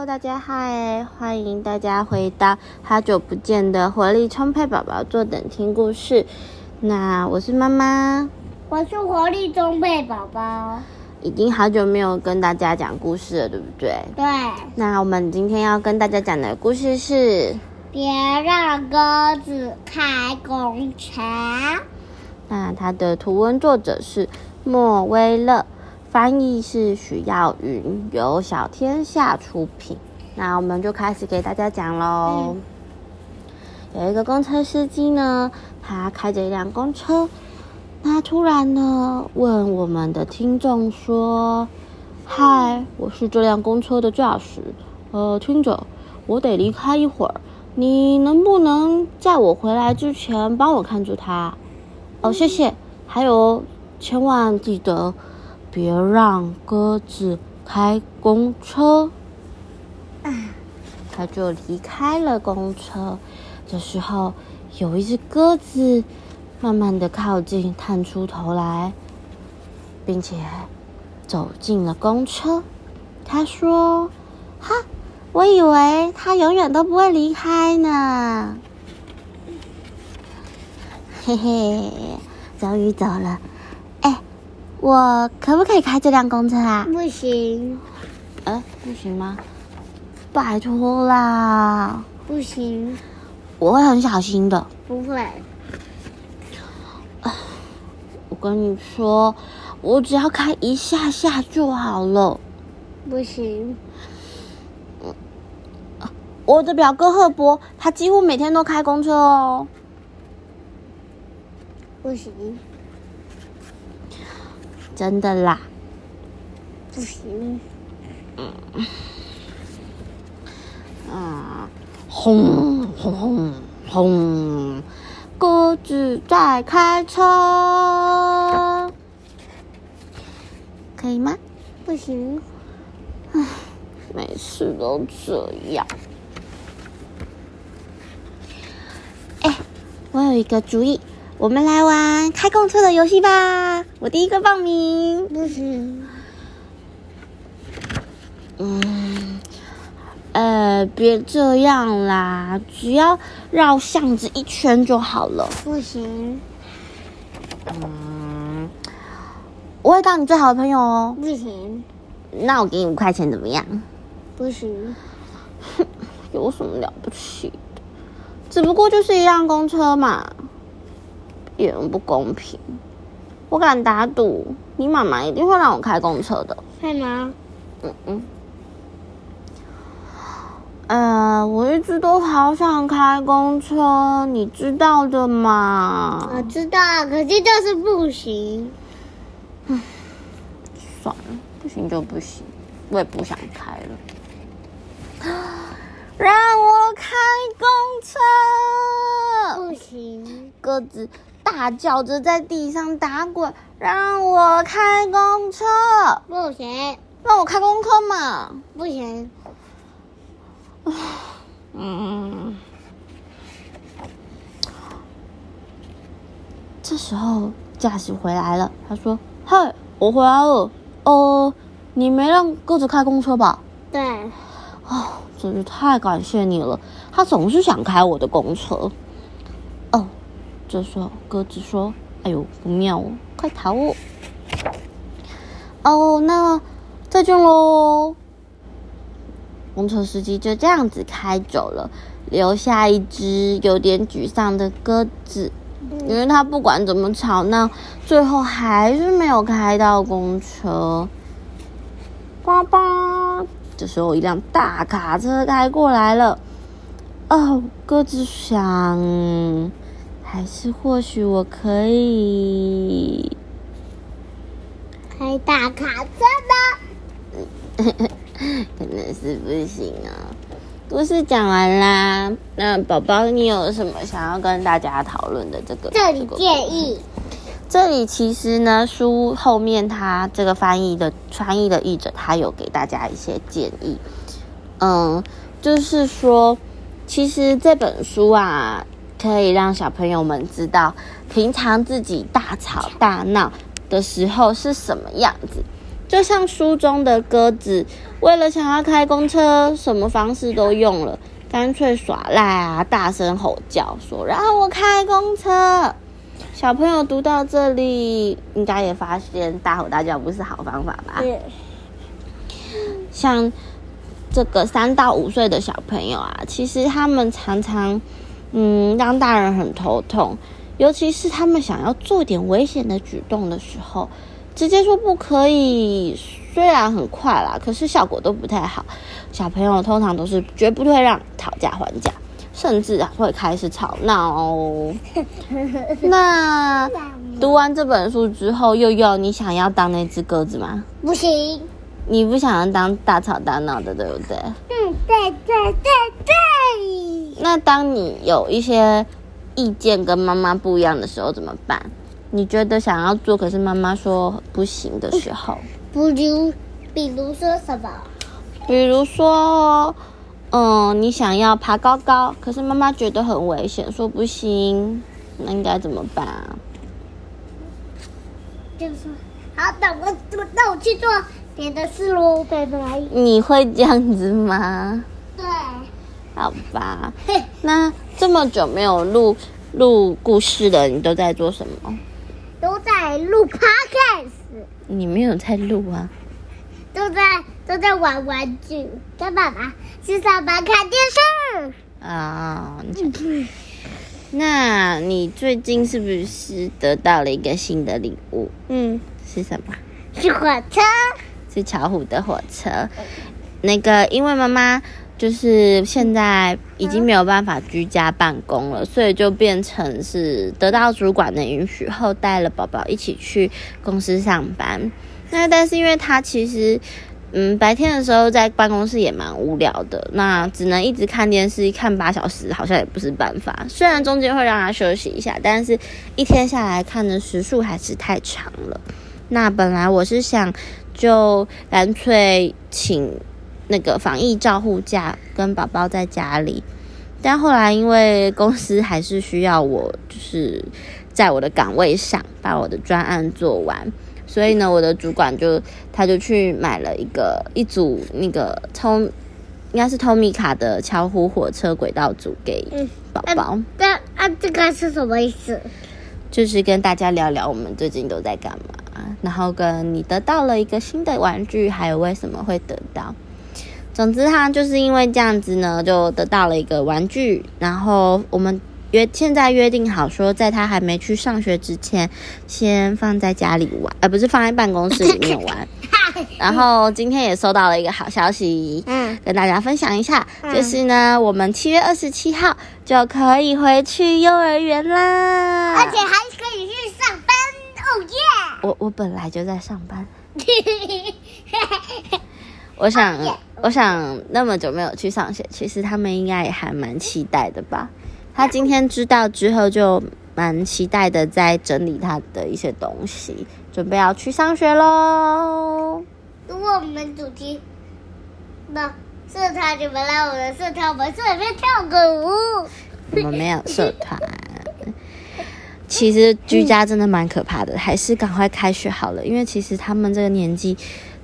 Hello，大家嗨，欢迎大家回到好久不见的活力充沛宝宝坐等听故事。那我是妈妈，我是活力充沛宝宝。已经好久没有跟大家讲故事了，对不对？对。那我们今天要跟大家讲的故事是：别让鸽子开工厂。那它的图文作者是莫威勒。翻译是许耀云，由小天下出品。那我们就开始给大家讲喽。有一个公车司机呢，他开着一辆公车，他突然呢问我们的听众说：“嗨，我是这辆公车的驾驶，呃，听着，我得离开一会儿，你能不能在我回来之前帮我看住他？哦，谢谢。还有，千万记得。”别让鸽子开公车，他就离开了公车。这时候，有一只鸽子慢慢的靠近，探出头来，并且走进了公车。他说：“哈，我以为他永远都不会离开呢。”嘿嘿，终于走了。我可不可以开这辆公车啊？不行。呃，不行吗？拜托啦！不行。我会很小心的。不会。我跟你说，我只要开一下下就好了。不行。我的表哥赫伯，他几乎每天都开公车哦。不行。真的啦，不行。嗯，啊，轰轰轰轰，鸽子在开车，可以吗？不行。唉，每次都这样。哎，我有一个主意。我们来玩开公车的游戏吧！我第一个报名。不行。嗯，呃，别这样啦，只要绕巷子一圈就好了。不行。嗯，我会当你最好的朋友哦。不行。那我给你五块钱怎么样？不行。哼，有什么了不起的？只不过就是一辆公车嘛。一点不公平！我敢打赌，你妈妈一定会让我开公车的。会吗？嗯嗯。呃，我一直都好想开公车，你知道的嘛？我知道，可是就是不行。嗯，算了，不行就不行，我也不想开了。让我开公车！不行，鸽子。大叫着在地上打滚，让我开公车，不行，让我开公车嘛，不行。嗯，这时候驾驶回来了，他说：“嗨，我回来了。哦，你没让鸽子开公车吧？”“对。”“哦，真是太感谢你了，他总是想开我的公车。”这时候，鸽子说：“哎呦，不妙哦，快逃哦！”哦，那再见喽。公车司机就这样子开走了，留下一只有点沮丧的鸽子，因为他不管怎么吵闹，最后还是没有开到公车。爸爸，这时候一辆大卡车开过来了。哦，鸽子想。还是或许我可以开大卡车呢，可能是不行啊。故事讲完啦，那宝宝，你有什么想要跟大家讨论的？这个这里建议，这里其实呢，书后面他这个翻译的翻译的译者，他有给大家一些建议。嗯，就是说，其实这本书啊。可以让小朋友们知道，平常自己大吵大闹的时候是什么样子。就像书中的鸽子，为了想要开公车，什么方式都用了，干脆耍赖啊，大声吼叫，说让我开公车。小朋友读到这里，应该也发现大吼大叫不是好方法吧？对，像这个三到五岁的小朋友啊，其实他们常常嗯让大人很头痛，尤其是他们想要做点危险的举动的时候，直接说不可以，虽然很快啦，可是效果都不太好。小朋友通常都是绝不会让讨价还价，甚至啊会开始吵闹哦。那读完这本书之后，佑佑，你想要当那只鸽子吗？不行。你不想要当大吵大闹的，对不对？嗯，对对对对。那当你有一些意见跟妈妈不一样的时候怎么办？你觉得想要做，可是妈妈说不行的时候，不如，比如说什么？比如说，嗯，你想要爬高高，可是妈妈觉得很危险，说不行，那应该怎么办啊？就是说，好，那我那我去做别的事喽，拜拜。你会这样子吗？对。好吧，那这么久没有录录故事了，你都在做什么？都在录 podcast。你没有在录啊？都在都在玩玩具，跟爸爸去上班看电视。啊、那你最近是不是得到了一个新的礼物？嗯，是什么？是火车。是巧虎的火车。那个，因为妈妈就是现在已经没有办法居家办公了，所以就变成是得到主管的允许后，带了宝宝一起去公司上班。那但是因为他其实，嗯，白天的时候在办公室也蛮无聊的，那只能一直看电视，看八小时好像也不是办法。虽然中间会让他休息一下，但是一天下来看的时数还是太长了。那本来我是想就干脆请那个防疫照护假跟宝宝在家里，但后来因为公司还是需要我，就是在我的岗位上把我的专案做完，所以呢，我的主管就他就去买了一个一组那个通应该是 Tomi 卡的巧虎火车轨道组给宝宝，那啊，这个是什么意思？就是跟大家聊聊我们最近都在干嘛，然后跟你得到了一个新的玩具，还有为什么会得到。总之，他就是因为这样子呢，就得到了一个玩具。然后我们约现在约定好说，在他还没去上学之前，先放在家里玩，而、不是放在办公室里面玩。然后今天也收到了一个好消息，嗯，跟大家分享一下，嗯就是呢，我们七月二十七号就可以回去幼儿园啦。而且还可以去上班，哦耶！我我本来就在上班，我想我想那么久没有去上学，其实他们应该也还蛮期待的吧。他今天知道之后就蛮期待的，在整理他的一些东西，准备要去上学喽。如果我们主题那社团，你们来我的社团，我们顺便跳个舞。我们没有社团。其实居家真的蛮可怕的，还是赶快开学好了，因为其实他们这个年纪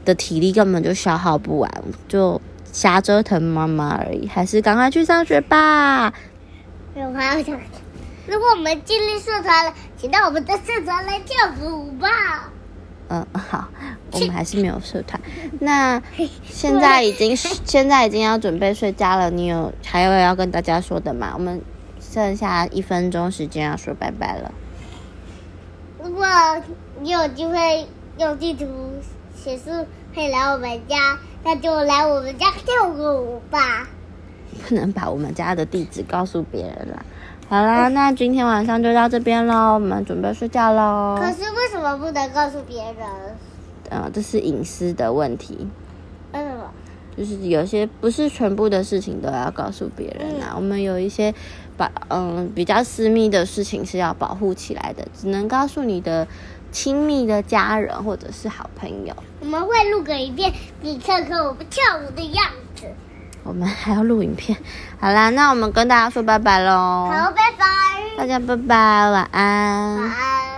的体力根本就消耗不完，就瞎折腾妈妈而已，还是赶快去上学吧。我还要想，如果我们建立社团了，请到我们的社团来跳个舞吧。嗯，好，我们还是没有社团。那现在已经现在已经要准备睡觉了，你有还有要跟大家说的吗？我们剩下一分钟时间要说拜拜了。如果你有机会用地图写书，可以来我们家，那就来我们家跳个舞吧。不能把我们家的地址告诉别人啦。好啦，那今天晚上就到这边喽，我们准备睡觉喽。可是为什么不能告诉别人？呃，这是隐私的问题，为什么？就是有些不是全部的事情都要告诉别人啊。我们有一些把嗯比较私密的事情是要保护起来的，只能告诉你的亲密的家人或者是好朋友。我们会录个影片，你看看我们跳舞的样子。我们还要录影片。好啦，那我们跟大家说拜拜喽。好，拜拜。大家拜拜，晚安。晚安。